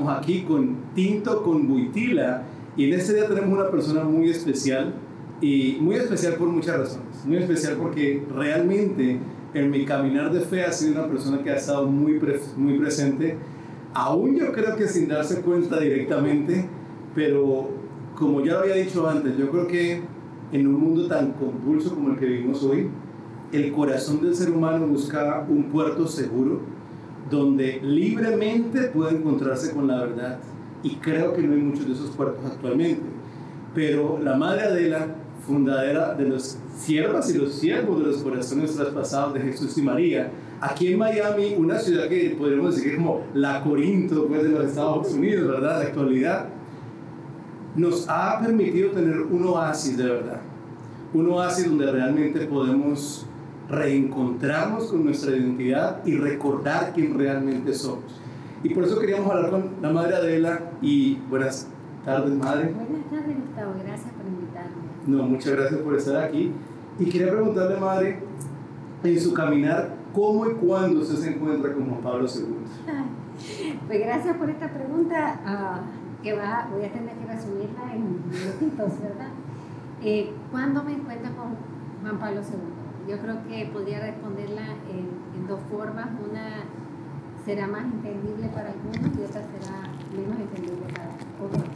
estamos aquí con Tinto con Buitila y en este día tenemos una persona muy especial y muy especial por muchas razones. Muy especial porque realmente en mi caminar de fe ha sido una persona que ha estado muy, muy presente, aún yo creo que sin darse cuenta directamente, pero como ya lo había dicho antes, yo creo que en un mundo tan convulso como el que vivimos hoy, el corazón del ser humano busca un puerto seguro donde libremente puede encontrarse con la verdad. Y creo que no hay muchos de esos puertos actualmente. Pero la Madre Adela, fundadora de los siervas y los siervos de los corazones traspasados de Jesús y María, aquí en Miami, una ciudad que podríamos decir que es como la Corinto pues, de los Estados Unidos, ¿verdad? La actualidad, nos ha permitido tener un oasis de verdad. Un oasis donde realmente podemos reencontrarnos con nuestra identidad y recordar quién realmente somos. Y por eso queríamos hablar con la Madre Adela y buenas tardes, Madre. Buenas tardes, Gustavo. Gracias por invitarme. No, muchas gracias por estar aquí. Y quería preguntarle, Madre, en su caminar, ¿cómo y cuándo usted se encuentra con Juan Pablo II? Pues gracias por esta pregunta, ah, que va, voy a tener que resumirla en minutitos, ¿verdad? Eh, ¿Cuándo me encuentro con Juan Pablo II? Yo creo que podría responderla en, dos formas. Una será más entendible para algunos y otra será menos entendible para otros.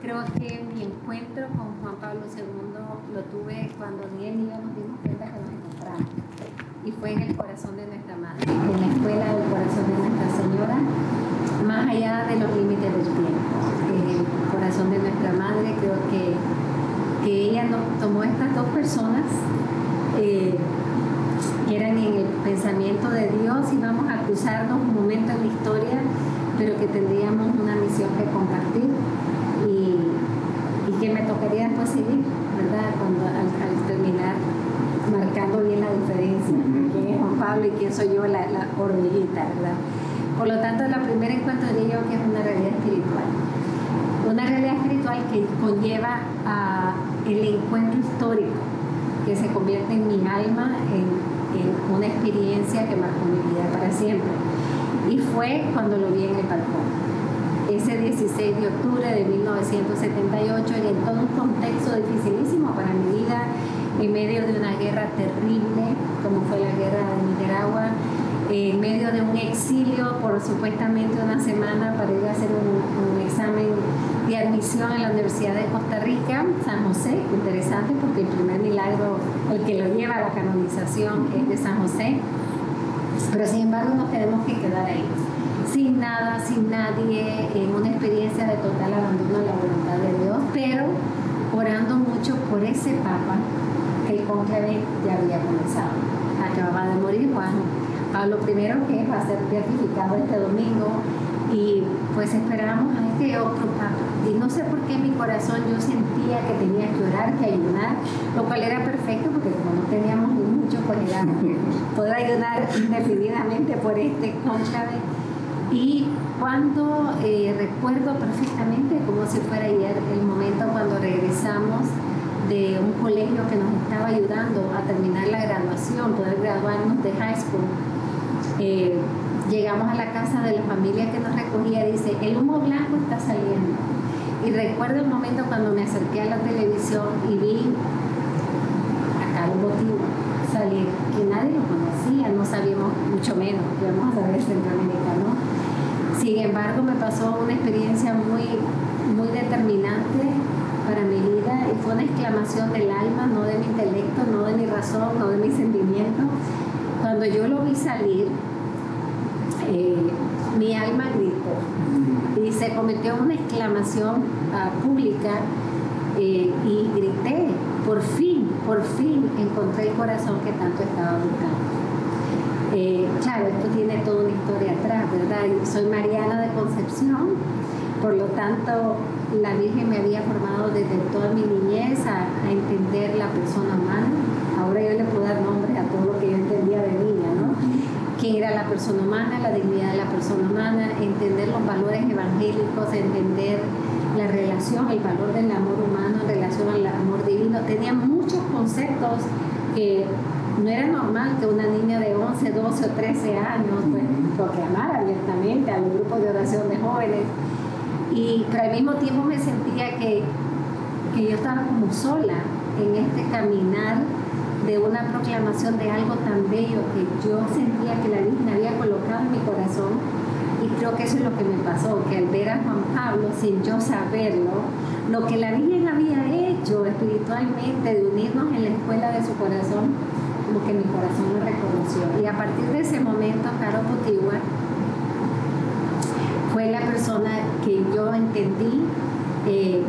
Creo que mi encuentro con Juan Pablo II lo tuve cuando ni él ni yo nos dimos cuenta que nos encontrábamos. Y fue en el corazón de nuestra madre, en la escuela del corazón de Nuestra Señora, más allá de los límites del tiempo. En el corazón de nuestra madre creo que, que ella nos tomó estas dos personas eh, que eran en el pensamiento de Dios y vamos a cruzarnos un momento en la historia, pero que tendríamos una misión que compartir y, que me tocaría después seguir, ¿verdad? Cuando al, terminar marcando bien la diferencia, quién es Juan Pablo y quién soy yo, la, la hormiguita, ¿verdad? Por lo tanto, la primera encuentro diría yo que es una realidad espiritual. Una realidad espiritual que conlleva a el encuentro histórico que se convierte en mi alma en, una experiencia que marcó mi vida para siempre. Y fue cuando lo vi en el balcón. Ese 16 de octubre de 1978, y en todo un contexto dificilísimo para mi vida, en medio de una guerra terrible, como fue la guerra de Nicaragua, en medio de un exilio por supuestamente una semana para ir a hacer un, examen de admisión en la Universidad de Costa Rica, San José, interesante porque el primer milagro, el que lo lleva a la canonización es de San José, pero sin embargo nos tenemos que quedar ahí, sin nada, sin nadie, en una experiencia de total abandono a la voluntad de Dios, pero orando mucho por ese Papa el conclave ya había comenzado. Acababa de morir Juan Pablo I, que va a ser beatificado este domingo, y pues esperamos a este otro Papa. Y no sé por qué en mi corazón yo sentía que tenía que orar, que ayunar, lo cual era perfecto porque como no teníamos ni mucho, pues poder ayunar indefinidamente por este conclave. Y cuando eh, recuerdo perfectamente como si fuera ayer el momento cuando regresamos de un colegio que nos estaba ayudando a terminar la graduación, poder graduarnos de high school eh, llegamos a la casa de la familia que nos recogía, dice, el humo blanco está saliendo. Y recuerdo el momento cuando me acerqué a la televisión y vi a Carlos Botín salir, que nadie lo conocía, no sabíamos mucho menos que íbamos a saber Centroamérica, ¿no? Sin embargo, me pasó una experiencia muy, muy determinante para mi vida y fue una exclamación del alma, no de mi intelecto, no de mi razón, no de mi sentimiento. Cuando yo lo vi salir, eh, mi alma gritó y se en una exclamación ah, pública eh, y grité, por fin, por fin encontré el corazón que tanto estaba buscando. Eh, claro, esto tiene toda una historia atrás, ¿verdad? Soy Mariana de Concepción, por lo tanto la Virgen me había formado desde toda mi niñez a, a entender la persona humana. Ahora yo le puedo dar nombre a todo lo que yo entendía de niña, ¿no? qué era la persona humana, la dignidad de la persona humana, entender los valores evangélicos, entender la relación, el valor del amor humano en relación al amor divino. Tenía muchos conceptos que no era normal que una niña de 11, 12 o 13 años pues, proclamara abiertamente a los grupos de oración de jóvenes. Y, pero al mismo tiempo me sentía que, que yo estaba como sola en este caminar de una proclamación de algo tan bello que yo sentía que la Virgen había colocado en mi corazón. Y creo que eso es lo que me pasó, que al ver a Juan Pablo, sin yo saberlo, lo que la Virgen había hecho espiritualmente de unirnos en la escuela de su corazón, como que mi corazón lo reconoció. Y a partir de ese momento, Caro Putigua fue la persona que yo entendí, eh,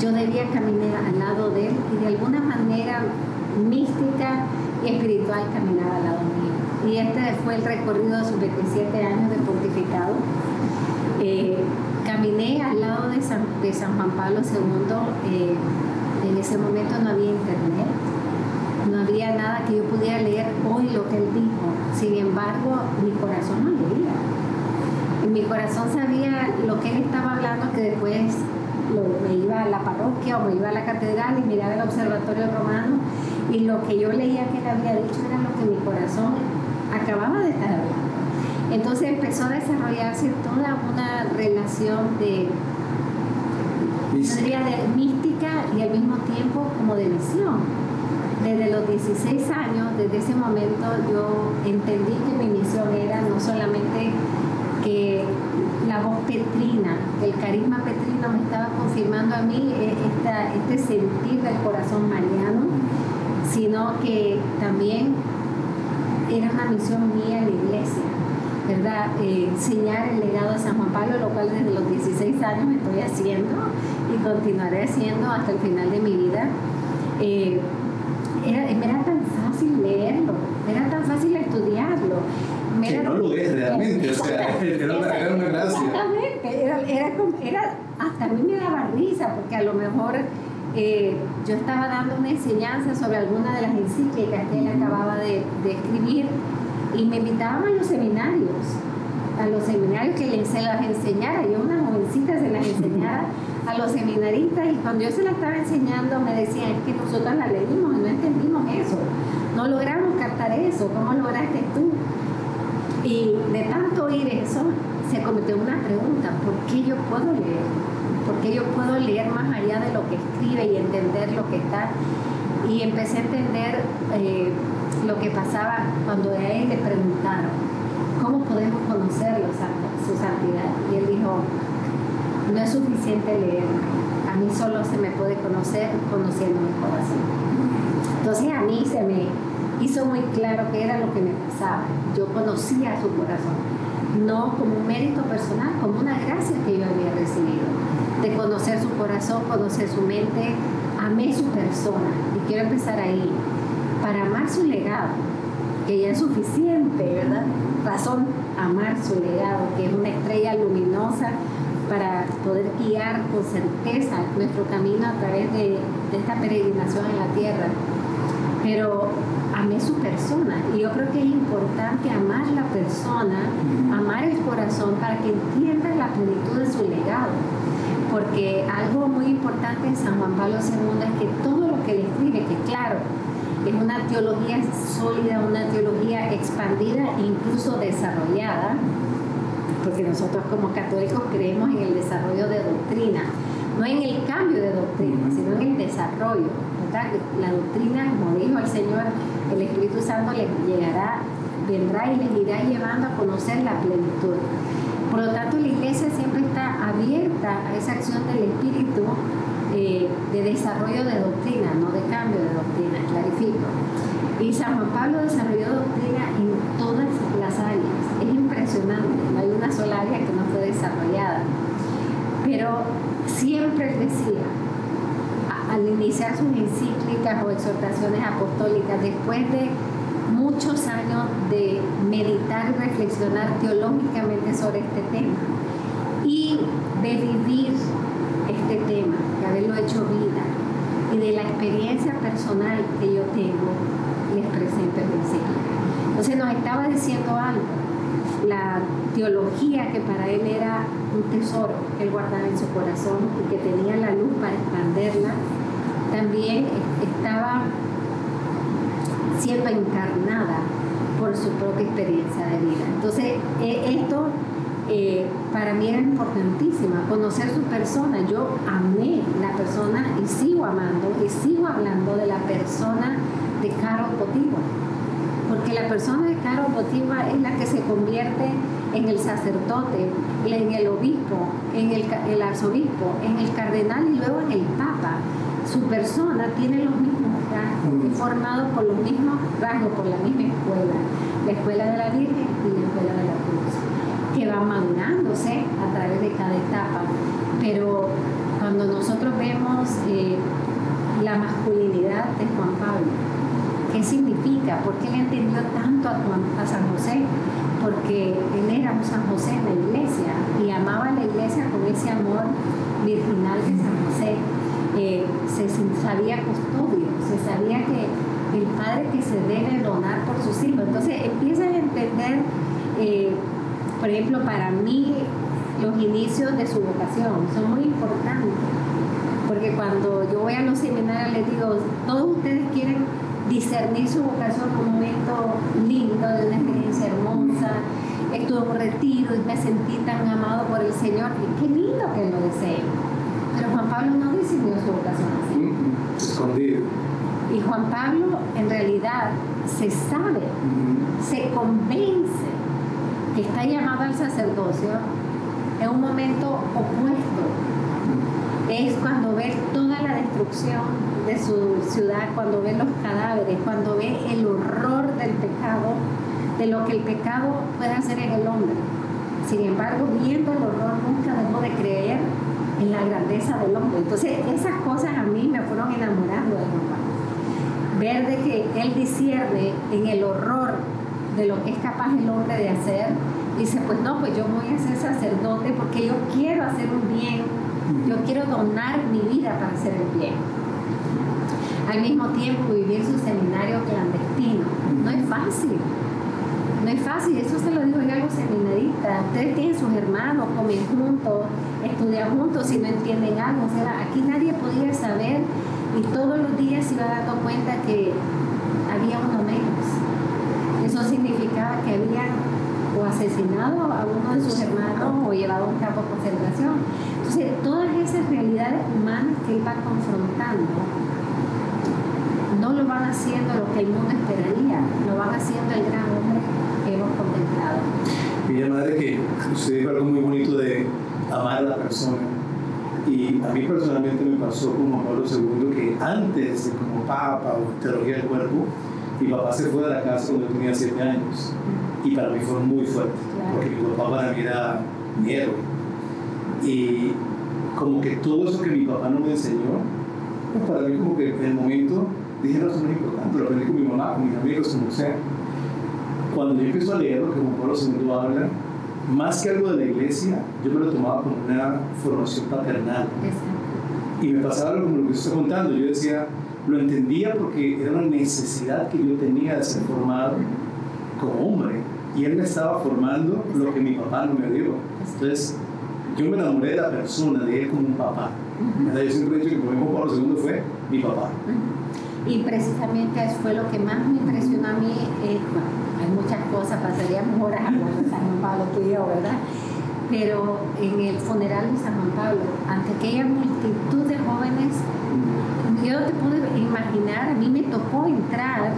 yo debía caminar al lado de él y de alguna manera mística y espiritual caminar al lado mío. Y este fue el recorrido de sus 27 años de pontificado. Eh, caminé al lado de San, de San Juan Pablo II. Eh, en ese momento no había internet, no había nada que yo pudiera leer hoy lo que él dijo. Sin embargo, mi corazón no leía. mi corazón sabía lo que él estaba hablando, que después me iba a la parroquia o me iba a la catedral y miraba el observatorio romano y lo que yo leía que él había dicho era lo que mi corazón acababa de estar hablando. Entonces empezó a desarrollarse toda una relación de, de mística y al mismo tiempo como de misión. Desde los 16 años, desde ese momento yo entendí que mi misión era no solamente que la voz petrina, el carisma petrino me estaba confirmando a mí eh, este sentir del corazón mariano, sino que también era una misión mía en la iglesia, ¿verdad? Eh, enseñar el legado de San Juan Pablo, lo cual desde los 16 años estoy haciendo y continuaré haciendo hasta el final de mi vida. Eh, era, era tan fácil leerlo, era tan fácil estudiarlo que no lo es realmente, o sea, era una, era una gracia. Exactamente, era, era, hasta a mí me daba risa, porque a lo mejor eh, yo estaba dando una enseñanza sobre alguna de las encíclicas que él acababa de, escribir y me invitaban a los seminarios, a los seminarios que se las enseñara, yo una jovencita se las enseñara a los seminaristas y cuando yo se las estaba enseñando me decían, es que nosotros la leímos y no entendimos eso, no logramos captar eso, ¿cómo lograste tú? Y de tanto oír eso, se cometió una pregunta, ¿por qué yo puedo leer? ¿Por qué yo puedo leer más allá de lo que escribe y entender lo que está? Y empecé a entender eh, lo que pasaba cuando a él le preguntaron, ¿cómo podemos conocerlo, su santidad? Y él dijo, no es suficiente leer, a mí solo se me puede conocer conociendo mi corazón. Entonces a mí se me hizo muy claro qué era lo que me pasaba. Yo conocía su corazón, no como un mérito personal, como una gracia que yo había recibido, de conocer su corazón, conocer su mente, amé su persona. Y quiero empezar ahí, para amar su legado, que ya es suficiente, ¿verdad? Razón, amar su legado, que es una estrella luminosa para poder guiar con certeza nuestro camino a través de, esta peregrinación en la tierra. Pero amé su persona. Y yo creo que es importante amar la persona, amar el corazón para que entienda la plenitud de su legado. Porque algo muy importante en San Juan Pablo II es que todo lo que le escribe, que claro, es una teología sólida, una teología expandida e incluso desarrollada, porque nosotros como católicos creemos en el desarrollo de doctrina, no en el cambio de doctrina, sino en el desarrollo. La doctrina, como dijo el Señor, el Espíritu Santo les llegará, vendrá y les irá llevando a conocer la plenitud. Por lo tanto, la iglesia siempre abierta a esa acción del Espíritu eh, de desarrollo de doctrina, no de cambio de doctrina, clarifico. Y San Juan Pablo desarrolló doctrina en todas las áreas. Es impresionante, no hay una sola área que no fue desarrollada. Pero siempre decía, al iniciar sus encíclicas o exhortaciones apostólicas, después de muchos años de meditar y reflexionar teológicamente sobre este tema y de vivir este tema, de haberlo hecho vida y de la experiencia personal que yo tengo, les presento el encíclica. Entonces nos estaba diciendo algo. La teología que para él era un tesoro que él guardaba en su corazón y que tenía la luz para expanderla, también estaba siendo encarnada por su propia experiencia de vida. Entonces, e, esto eh, para mí era importantísima, conocer su persona. Yo amé la persona y sigo amando y sigo hablando de la persona de Carol Botiva. Porque la persona de Carol Botiva es la que se convierte en el sacerdote, en el obispo, en el, el arzobispo, en el cardenal y luego en el papa. Su persona tiene los mismos rasgos, es formado por los mismos rasgos, por la misma escuela, la escuela de la Virgen y la escuela de la Cruz, que va madurándose a través de cada etapa. Pero cuando nosotros vemos eh, la masculinidad de Juan Pablo, ¿qué significa? ¿Por qué le entendió tanto a, San José? Porque él era un San José en la iglesia y amaba a la iglesia con ese amor virginal de San José. Eh, se sabía custodio, se sabía que el padre que se debe donar por sus hijos. Entonces empiezan a entender, eh, por ejemplo, para mí los inicios de su vocación son muy importantes, porque cuando yo voy a los seminarios les digo, todos ustedes quieren discernir su vocación en un momento lindo, de una experiencia hermosa, estuve en un retiro y me sentí tan amado por el Señor, y qué lindo que lo desee. Pero Juan Pablo no discernió su vocación así. Escondido. Y Juan Pablo en realidad se sabe, se convence que está llamado al sacerdocio en un momento opuesto. Es cuando ve toda la destrucción de su ciudad, cuando ve los cadáveres, cuando ve el horror del pecado, de lo que el pecado puede hacer en el hombre. Sin embargo, viendo el horror, nunca dejó de creer en la grandeza del hombre. Entonces, esas cosas a mí me fueron enamorando de Pablo ver de que Él discierne en el horror de lo que es capaz el hombre de hacer, dice, pues no, pues yo voy a ser sacerdote porque yo quiero hacer un bien, yo quiero donar mi vida para hacer el bien. Al mismo tiempo vivir su seminario clandestino, no es fácil. No es fácil, eso se lo digo yo a los seminaristas. Ustedes tienen sus hermanos, comen juntos, estudian juntos, si no entienden algo. O sea, aquí nadie podía saber y todos los días se iba dando cuenta que había uno menos. Que había o asesinado a uno de sus hermanos o llevado a un campo de concentración. Entonces, todas esas realidades humanas que él va confrontando no lo van haciendo lo que el mundo esperaría, lo van haciendo el gran hombre que hemos contemplado. Mira, madre, que usted dijo algo muy bonito de amar a la persona y a mí personalmente me pasó con Juan Pablo II que antes de como papa o teología del cuerpo, mi papá se fue de la casa cuando yo tenía 7 años. Y para mí fue muy fuerte, porque mi papá para mí era mi héroe. Y como que todo eso que mi papá no me enseñó, pues para mí como que en el momento dije, no, eso no es importante, lo aprendí con mi mamá, con mis amigos, como sea. Cuando yo empiezo a leer lo que Juan Pablo II habla, más que algo de la iglesia, yo me lo tomaba como una formación paternal. Y me pasaba algo como lo que usted está contando. Yo decía, lo entendía porque era una necesidad que yo tenía de ser formado como hombre. Y él me estaba formando lo que mi papá no me dio. Entonces, yo me enamoré de la persona, de él como un papá. Yo siempre he dicho que mi Pablo II fue mi papá. Y precisamente eso fue lo que más me impresionó a mí. Eh, hay muchas cosas, pasaríamos horas hablando de San Juan Pablo, tú y yo, ¿verdad? Pero en el funeral de San Juan Pablo, ante aquella multitud de jóvenes, yo te pude imaginar, a mí me tocó entrar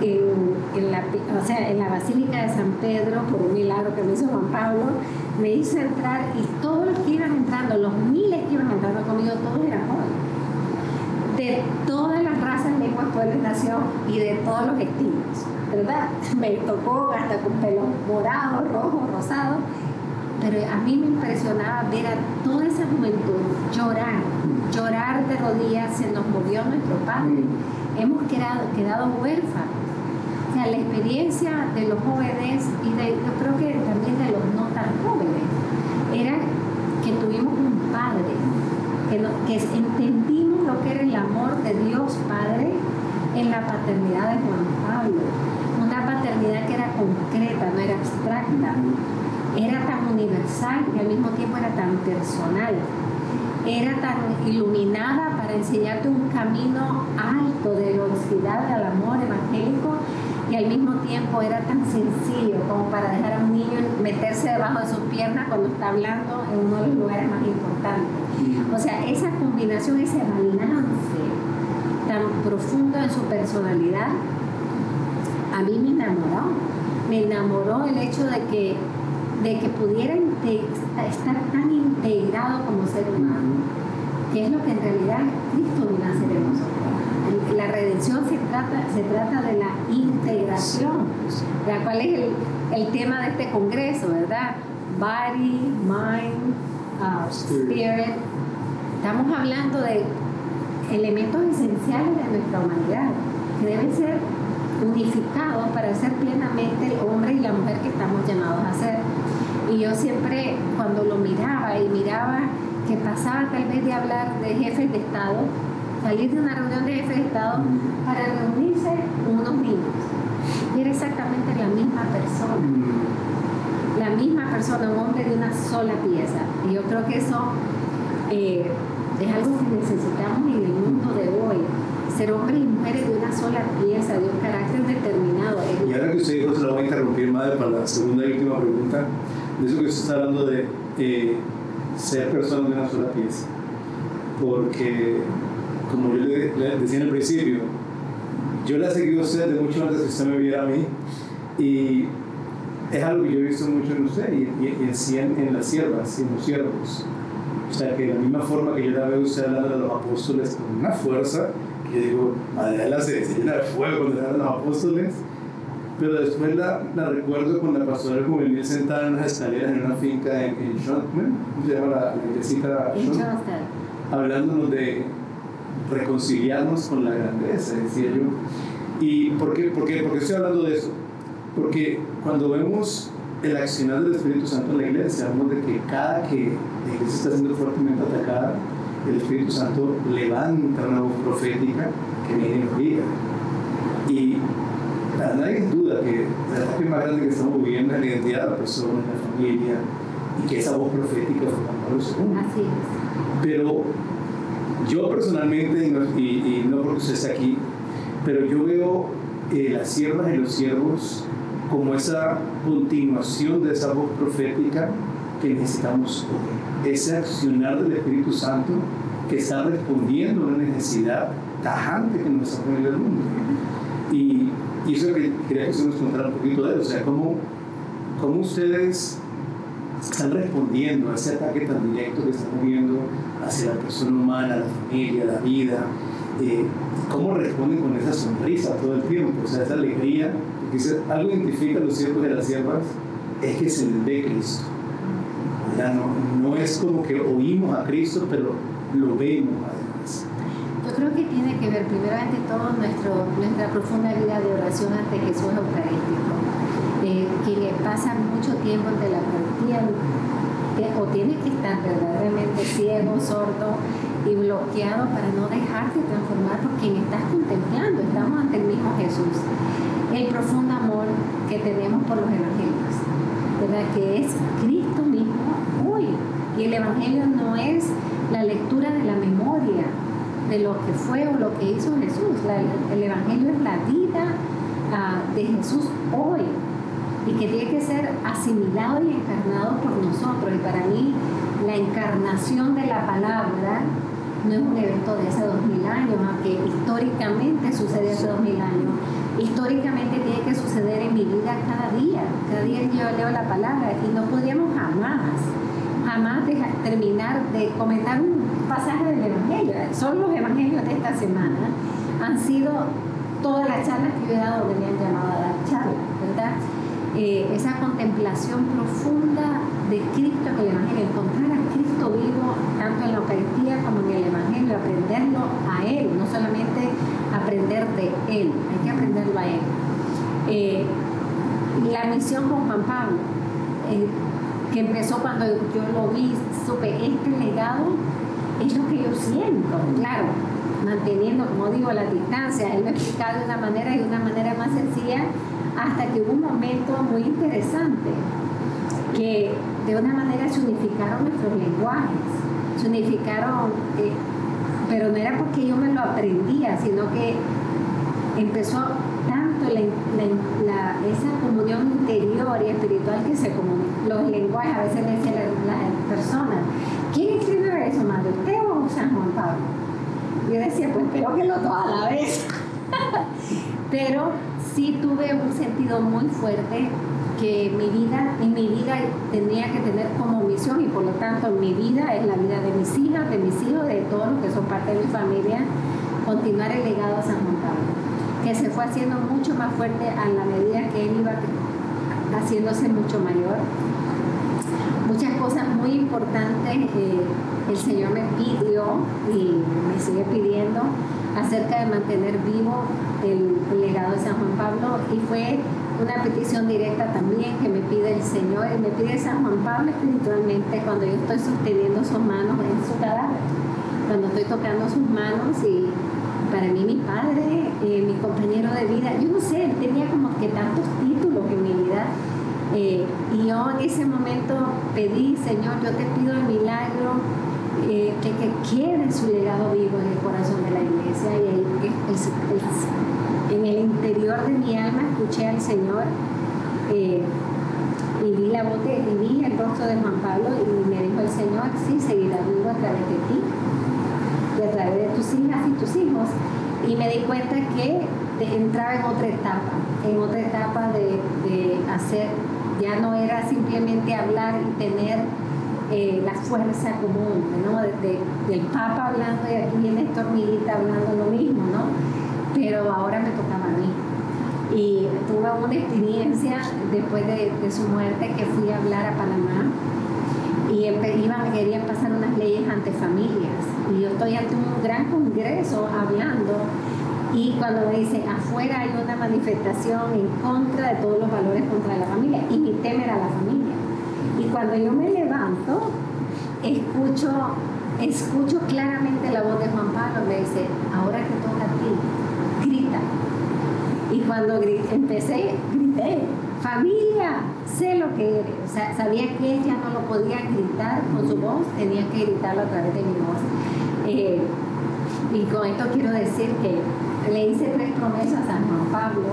en, la, o sea, en la Basílica de San Pedro, por un milagro que me hizo Juan Pablo, me hizo entrar y todos los que iban entrando, los miles que iban entrando conmigo, todos eran jóvenes. De todas las razas, lenguas, pueblos, nación y de todos los estilos. ¿verdad? Me tocó hasta con pelo morado, rojo, rosado, pero a mí me impresionaba ver a toda esa juventud llorar, llorar de rodillas, se nos murió nuestro padre, hemos quedado, quedado huérfanos. O sea, la experiencia de los jóvenes y de, yo creo que también de los no tan jóvenes, era que tuvimos un padre, que, que entendimos lo que era el amor de Dios Padre en la paternidad de Juan Pablo. Paternidad que era concreta, no era abstracta, era tan universal y al mismo tiempo era tan personal, era tan iluminada para enseñarte un camino alto de velocidad al amor evangélico y al mismo tiempo era tan sencillo como para dejar a un niño meterse debajo de sus piernas cuando está hablando en uno de los lugares más importantes. O sea, esa combinación, ese balance tan profundo en su personalidad, a mí me enamoró. Me enamoró el hecho de que, de que pudiera estar tan integrado como ser humano, que es lo que en realidad Cristo viene a hacer en nosotros. La redención se trata, se trata de la integración, la cual es el, tema de este congreso, ¿verdad? Body, mind, uh, spirit. Estamos hablando de elementos esenciales de nuestra humanidad, que deben ser unificados para ser plenamente el hombre y la mujer que estamos llamados a ser. Y yo siempre, cuando lo miraba y miraba que pasaba tal vez de hablar de jefes de Estado, salir de una reunión de jefes de Estado para reunirse unos niños. Y era exactamente la misma persona. La misma persona, un hombre de una sola pieza. Y yo creo que eso eh, es algo que necesitamos en el mundo de hoy. Ser hombres y mujeres de una sola pieza, de un carácter determinado. Y ahora que usted dijo, se lo voy a interrumpir, madre, para la segunda y última pregunta. De eso que usted está hablando de eh, ser personas de una sola pieza. Porque, como yo le, decía en el principio, yo la he seguido a usted de mucho antes que usted me viera a mí. Y es algo que yo he visto mucho en usted y, y, en, en, las siervas y en los siervos. O sea, que de la misma forma que yo la veo usted hablando de los apóstoles con una fuerza, yo digo, Adela se, se llena de fuego cuando le hablan los apóstoles, pero después la, la, recuerdo con la pastora juvenil sentada en las escaleras en una finca en, en ¿cómo se llama la, la? Hablándonos de reconciliarnos con la grandeza, decía yo. ¿Y por qué, por qué, por qué estoy hablando de eso? Porque cuando vemos el accionar del Espíritu Santo en la iglesia, vemos de que cada que la iglesia está siendo fuertemente atacada, el Espíritu Santo levanta una voz profética que viene y nos guía. Y para nadie es duda que el ataque más grande que estamos viviendo es la identidad de la persona, la familia, y que esa voz profética fue Juan Pablo II. Pero yo personalmente, y, no porque usted esté aquí, pero yo veo eh, las siervas y los siervos como esa continuación de esa voz profética que necesitamos. Ese accionar del Espíritu Santo que está respondiendo a una necesidad tajante que nos está poniendo el mundo. Y, y eso que quería que usted nos contara un poquito de eso, o sea, cómo, cómo ustedes están respondiendo a ese ataque tan directo que estamos viendo hacia la persona humana, la familia, la vida, eh, cómo responden con esa sonrisa todo el tiempo, o sea, esa alegría Dice, algo identifica a los siervos de las siervas, es que se les ve Cristo. Ya no, no es como que oímos a Cristo, pero lo vemos además. Yo creo que tiene que ver primeramente todo nuestro, nuestra profunda vida de oración ante Jesús Eucarístico. Eh, quien pasa mucho tiempo ante la partida o tiene que estar verdaderamente ciego, sordo y bloqueado para no dejarte transformar por quien estás contemplando. Estamos ante el mismo Jesús el profundo amor que tenemos por los evangelios, ¿verdad? Que es. Y el evangelio no es la lectura de la memoria de lo que fue o lo que hizo Jesús. el evangelio es la vida uh, de Jesús hoy y que tiene que ser asimilado y encarnado por nosotros. Y para mí, la encarnación de la palabra no es un evento de hace dos mil años, aunque históricamente sucede hace dos mil años históricamente tiene que suceder en mi vida cada día. Cada día yo leo la palabra y no podríamos jamás, jamás dejar, terminar de comentar un pasaje del Evangelio. Son los Evangelios de esta semana. Han sido todas las charlas que yo he dado donde me han llamado a dar charlas, ¿verdad? Eh, esa contemplación profunda de Cristo en el Evangelio, encontrar a Cristo vivo tanto en la Eucaristía como en el Evangelio, aprenderlo a Él, no solamente aprender de Él, hay que aprenderlo a Él. Eh, la misión con Juan Pablo, eh, que empezó cuando yo lo vi, supe, este legado es lo que yo siento, claro, manteniendo, como digo, la distancia. Él lo explicado de una manera y de una manera más sencilla hasta que hubo un momento muy interesante que de una manera se unificaron nuestros lenguajes, se unificaron, eh, pero no era porque yo me lo aprendía, sino que empezó tanto la, esa comunión interior y espiritual que se comunica. Los lenguajes, a veces le dicen las personas, ¿quién escribió eso, madre? ¿Usted o San Juan Pablo? Yo decía, pues creo que lo dos a la vez. pero sí tuve un sentido muy fuerte que mi vida, en mi vida tenía que tener como misión y por lo tanto mi vida es la vida de mis hijas, de mis hijos, de todos los que son parte de mi familia, continuar el legado de San Juan Pablo, que se fue haciendo mucho más fuerte a la medida que él iba haciéndose mucho mayor. Muchas cosas muy importantes el Señor me pidió y me sigue pidiendo acerca de mantener vivo el, legado de San Juan Pablo y fue una petición directa también que me pide el Señor y me pide San Juan Pablo espiritualmente cuando yo estoy sosteniendo sus manos en su cadáver, cuando estoy tocando sus manos y para mí mi padre, eh, mi compañero de vida, yo no sé, él tenía como que tantos títulos. Eh, y yo en ese momento pedí, Señor, yo te pido el milagro eh, que, que, quede su legado vivo en el corazón de la iglesia y el, en el interior de mi alma escuché al Señor eh, y vi la voz de, el rostro de Juan Pablo y me dijo el Señor, sí, seguirá vivo a través de ti y a través de tus hijas y tus hijos. Y me di cuenta que entraba en otra etapa, en otra etapa de hacer, ya no era simplemente hablar y tener eh, la fuerza común, ¿no? del Papa hablando y aquí viene Estormiguita hablando lo mismo, ¿no? pero ahora me tocaba a mí. Y tuve una experiencia después de, su muerte que fui a hablar a Panamá y iban, querían pasar unas leyes ante familias. Y yo estoy ante un gran congreso hablando y cuando me dicen afuera hay una manifestación en contra de todos los valores contra la familia y mi tema era la familia. Y cuando yo me levanto, escucho, escucho claramente la voz de Juan Pablo, me dice, ahora que toca a ti, y cuando empecé, grité, familia, sé lo que eres. O sea, sabía que ella no lo podía gritar con su voz, tenía que gritarlo a través de mi voz. Eh, y con esto quiero decir que le hice tres promesas a Juan Pablo.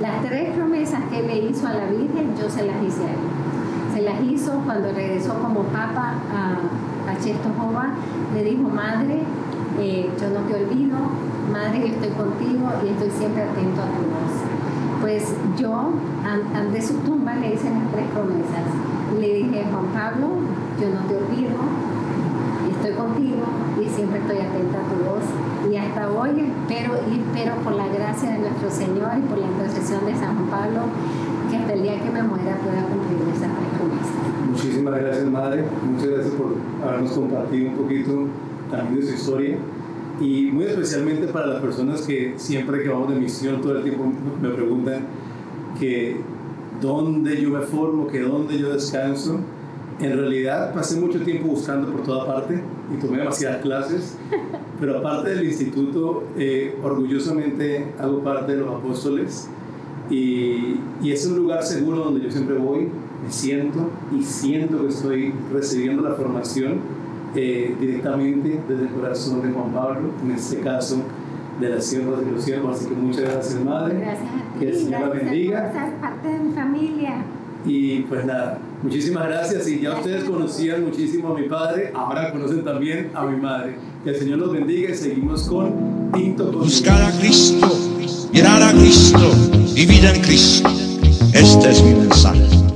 Las tres promesas que le hizo a la Virgen, yo se las hice a él. Se las hizo cuando regresó como papa a, a Czestochowa. Le dijo, madre, eh, yo no te olvido, Madre, yo estoy contigo y estoy siempre atento a tu voz. Pues yo, ante su tumba, le hice las tres promesas. Le dije, Juan Pablo, yo no te olvido, estoy contigo y siempre estoy atenta a tu voz. Y hasta hoy espero y espero por la gracia de nuestro Señor y por la intercesión de San Pablo que hasta el día que me muera pueda cumplir esas tres promesas. Muchísimas gracias, Madre. Muchas gracias por habernos compartido un poquito también de su historia y muy especialmente para las personas que siempre que vamos de misión todo el tiempo me preguntan que dónde yo me formo, que dónde yo descanso. En realidad pasé mucho tiempo buscando por toda parte y tomé demasiadas clases, pero aparte del instituto, eh, orgullosamente hago parte de los apóstoles y, y es un lugar seguro donde yo siempre voy, me siento y siento que estoy recibiendo la formación eh, directamente desde el corazón de Juan Pablo, en este caso de la sierva de los siervos. Así que muchas gracias, Madre. Gracias a ti. Que el Señor la bendiga. Por ser parte de mi familia. Y pues nada, muchísimas gracias. Y ya ustedes conocían muchísimo a mi padre, ahora conocen también a mi madre. Que el Señor los bendiga y seguimos con Tinto con Buscar a Cristo, mirar a Cristo, vivir en Cristo. Este es mi mensaje.